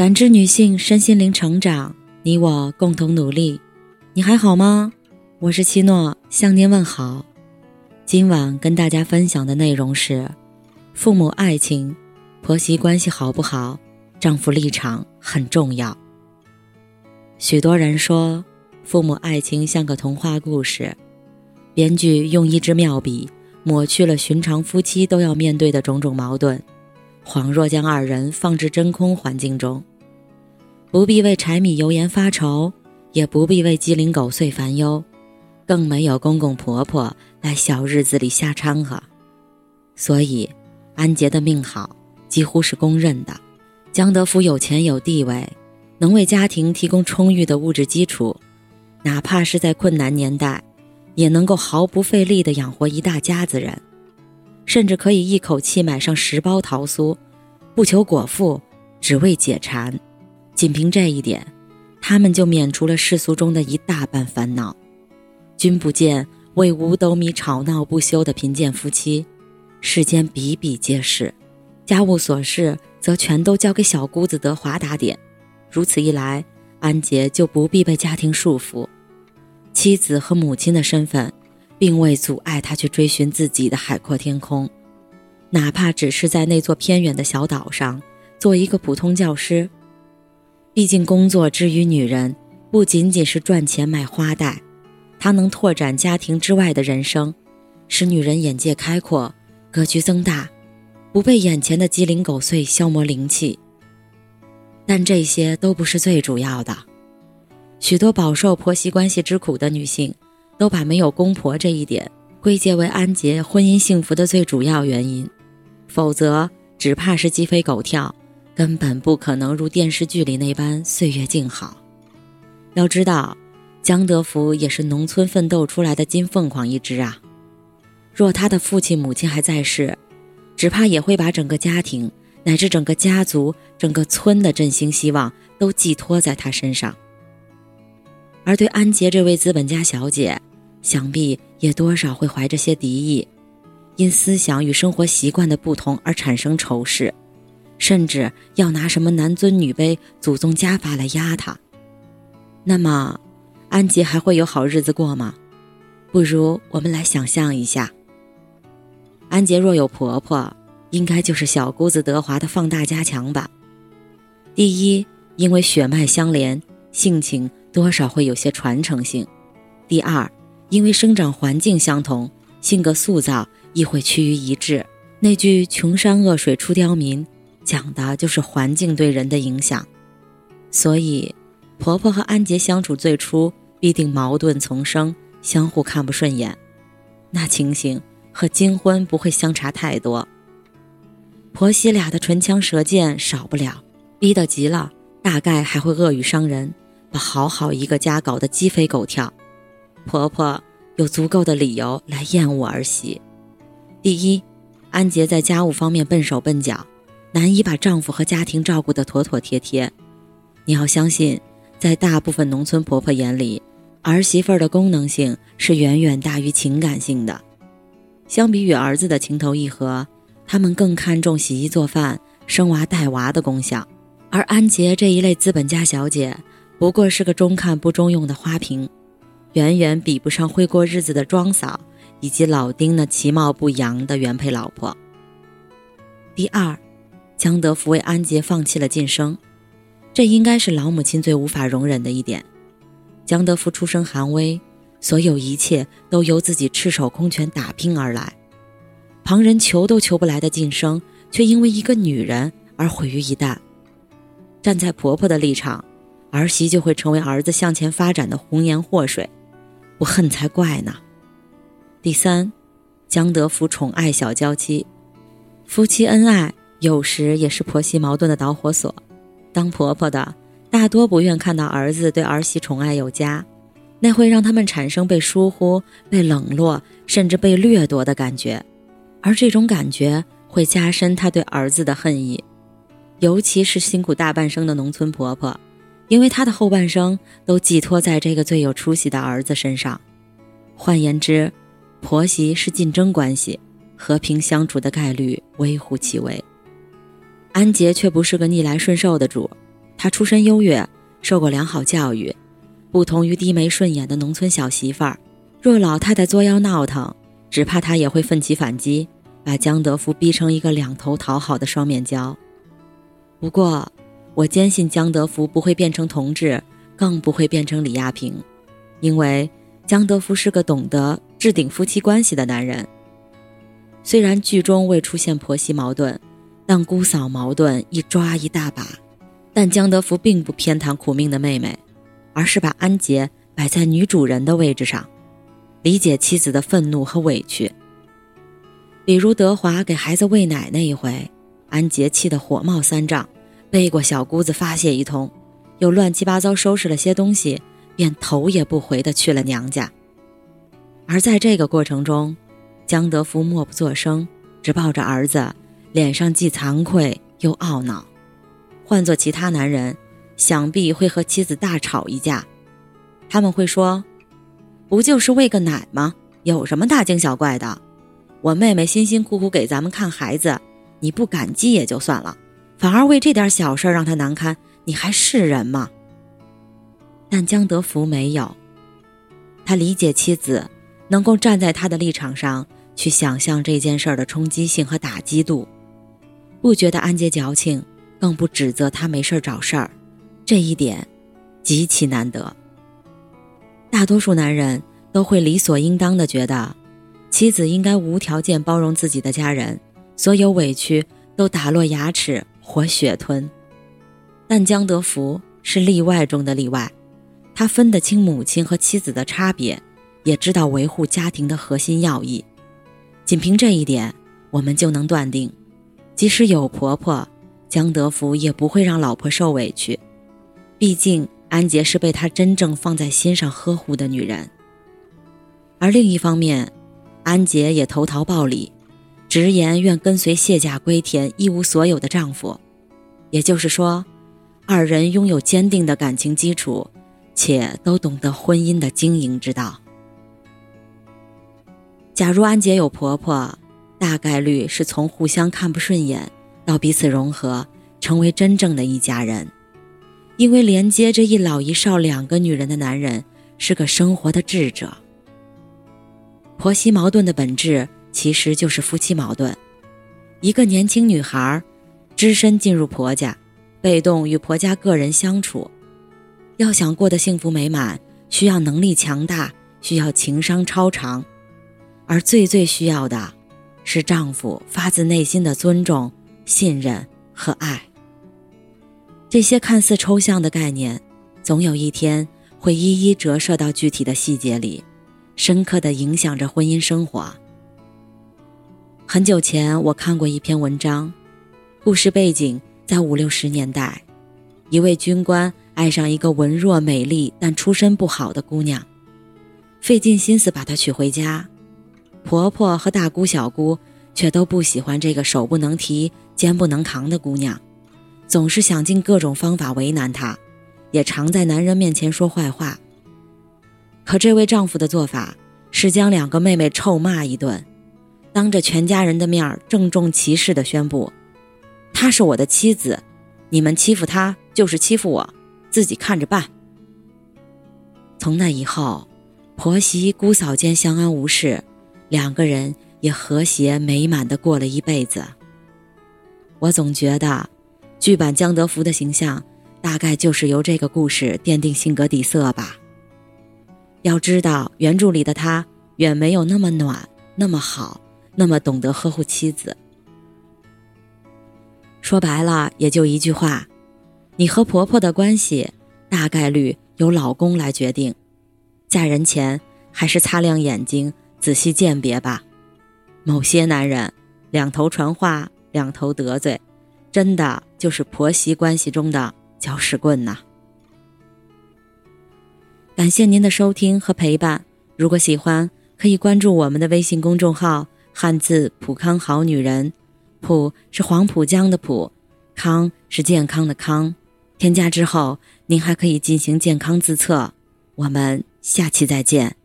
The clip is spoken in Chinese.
感知女性身心灵成长，你我共同努力。你还好吗？我是七诺，向您问好。今晚跟大家分享的内容是：父母爱情、婆媳关系好不好，丈夫立场很重要。许多人说，父母爱情像个童话故事，编剧用一支妙笔抹去了寻常夫妻都要面对的种种矛盾，恍若将二人放置真空环境中。不必为柴米油盐发愁，也不必为鸡零狗碎烦忧，更没有公公婆婆来小日子里瞎掺和。所以，安杰的命好几乎是公认的。江德福有钱有地位，能为家庭提供充裕的物质基础，哪怕是在困难年代，也能够毫不费力地养活一大家子人，甚至可以一口气买上十包桃酥，不求果腹，只为解馋。仅凭这一点，他们就免除了世俗中的一大半烦恼。君不见，为五斗米吵闹不休的贫贱夫妻，世间比比皆是。家务琐事则全都交给小姑子德华打点。如此一来，安杰就不必被家庭束缚。妻子和母亲的身份，并未阻碍他去追寻自己的海阔天空，哪怕只是在那座偏远的小岛上做一个普通教师。毕竟，工作之于女人，不仅仅是赚钱买花戴，它能拓展家庭之外的人生，使女人眼界开阔，格局增大，不被眼前的鸡零狗碎消磨灵气。但这些都不是最主要的。许多饱受婆媳关系之苦的女性，都把没有公婆这一点归结为安杰婚姻幸福的最主要原因，否则只怕是鸡飞狗跳。根本不可能如电视剧里那般岁月静好。要知道，江德福也是农村奋斗出来的金凤凰一只啊！若他的父亲母亲还在世，只怕也会把整个家庭乃至整个家族、整个村的振兴希望都寄托在他身上。而对安杰这位资本家小姐，想必也多少会怀着些敌意，因思想与生活习惯的不同而产生仇视。甚至要拿什么男尊女卑、祖宗家法来压他，那么，安杰还会有好日子过吗？不如我们来想象一下，安杰若有婆婆，应该就是小姑子德华的放大加强吧。第一，因为血脉相连，性情多少会有些传承性；第二，因为生长环境相同，性格塑造亦会趋于一致。那句“穷山恶水出刁民”。讲的就是环境对人的影响，所以婆婆和安杰相处最初必定矛盾丛生，相互看不顺眼，那情形和金婚不会相差太多。婆媳俩的唇枪舌剑少不了，逼得急了，大概还会恶语伤人，把好好一个家搞得鸡飞狗跳。婆婆有足够的理由来厌恶儿媳。第一，安杰在家务方面笨手笨脚。难以把丈夫和家庭照顾得妥妥帖帖。你要相信，在大部分农村婆婆眼里，儿媳妇的功能性是远远大于情感性的。相比于儿子的情投意合，他们更看重洗衣做饭、生娃带娃的功效。而安杰这一类资本家小姐，不过是个中看不中用的花瓶，远远比不上会过日子的庄嫂以及老丁那其貌不扬的原配老婆。第二。江德福为安杰放弃了晋升，这应该是老母亲最无法容忍的一点。江德福出身寒微，所有一切都由自己赤手空拳打拼而来，旁人求都求不来的晋升，却因为一个女人而毁于一旦。站在婆婆的立场，儿媳就会成为儿子向前发展的红颜祸水，不恨才怪呢。第三，江德福宠爱小娇妻，夫妻恩爱。有时也是婆媳矛盾的导火索。当婆婆的大多不愿看到儿子对儿媳宠爱有加，那会让他们产生被疏忽、被冷落，甚至被掠夺的感觉。而这种感觉会加深她对儿子的恨意。尤其是辛苦大半生的农村婆婆，因为他的后半生都寄托在这个最有出息的儿子身上。换言之，婆媳是竞争关系，和平相处的概率微乎其微。安杰却不是个逆来顺受的主，她出身优越，受过良好教育，不同于低眉顺眼的农村小媳妇儿。若老太太作妖闹腾，只怕她也会奋起反击，把江德福逼成一个两头讨好的双面胶。不过，我坚信江德福不会变成同志，更不会变成李亚平，因为江德福是个懂得置顶夫妻关系的男人。虽然剧中未出现婆媳矛盾，但姑嫂矛盾一抓一大把。但江德福并不偏袒苦命的妹妹，而是把安杰摆在女主人的位置上，理解妻子的愤怒和委屈。比如德华给孩子喂奶那一回，安杰气得火冒三丈，背过小姑子发泄一通，又乱七八糟收拾了些东西，便头也不回地去了娘家。而在这个过程中，江德福默不作声，只抱着儿子，脸上既惭愧又懊恼。换做其他男人，想必会和妻子大吵一架。他们会说：“不就是喂个奶吗？有什么大惊小怪的？我妹妹辛辛苦苦给咱们看孩子，你不感激也就算了，反而为这点小事让他难堪，你还是人吗？”但江德福没有，他理解妻子，能够站在他的立场上去想象这件事儿的冲击性和打击度，不觉得安杰矫情。更不指责他没事找事儿，这一点极其难得。大多数男人都会理所应当的觉得，妻子应该无条件包容自己的家人，所有委屈都打落牙齿活血吞。但江德福是例外中的例外，他分得清母亲和妻子的差别，也知道维护家庭的核心要义。仅凭这一点，我们就能断定，即使有婆婆。江德福也不会让老婆受委屈，毕竟安杰是被他真正放在心上呵护的女人。而另一方面，安杰也投桃报李，直言愿跟随谢家归田一无所有的丈夫。也就是说，二人拥有坚定的感情基础，且都懂得婚姻的经营之道。假如安杰有婆婆，大概率是从互相看不顺眼。到彼此融合，成为真正的一家人，因为连接着一老一少两个女人的男人是个生活的智者。婆媳矛盾的本质其实就是夫妻矛盾。一个年轻女孩，只身进入婆家，被动与婆家个人相处，要想过得幸福美满，需要能力强大，需要情商超常，而最最需要的，是丈夫发自内心的尊重。信任和爱，这些看似抽象的概念，总有一天会一一折射到具体的细节里，深刻的影响着婚姻生活。很久前，我看过一篇文章，故事背景在五六十年代，一位军官爱上一个文弱美丽但出身不好的姑娘，费尽心思把她娶回家，婆婆和大姑小姑。却都不喜欢这个手不能提、肩不能扛的姑娘，总是想尽各种方法为难她，也常在男人面前说坏话。可这位丈夫的做法是将两个妹妹臭骂一顿，当着全家人的面郑重其事地宣布：“她是我的妻子，你们欺负她就是欺负我，自己看着办。”从那以后，婆媳姑嫂间相安无事，两个人。也和谐美满的过了一辈子。我总觉得，剧版江德福的形象，大概就是由这个故事奠定性格底色吧。要知道，原著里的他远没有那么暖、那么好、那么懂得呵护妻子。说白了，也就一句话：你和婆婆的关系，大概率由老公来决定。嫁人前，还是擦亮眼睛，仔细鉴别吧。某些男人两头传话，两头得罪，真的就是婆媳关系中的搅屎棍呐。感谢您的收听和陪伴，如果喜欢，可以关注我们的微信公众号“汉字普康好女人”，普是黄浦江的浦，康是健康的康。添加之后，您还可以进行健康自测。我们下期再见。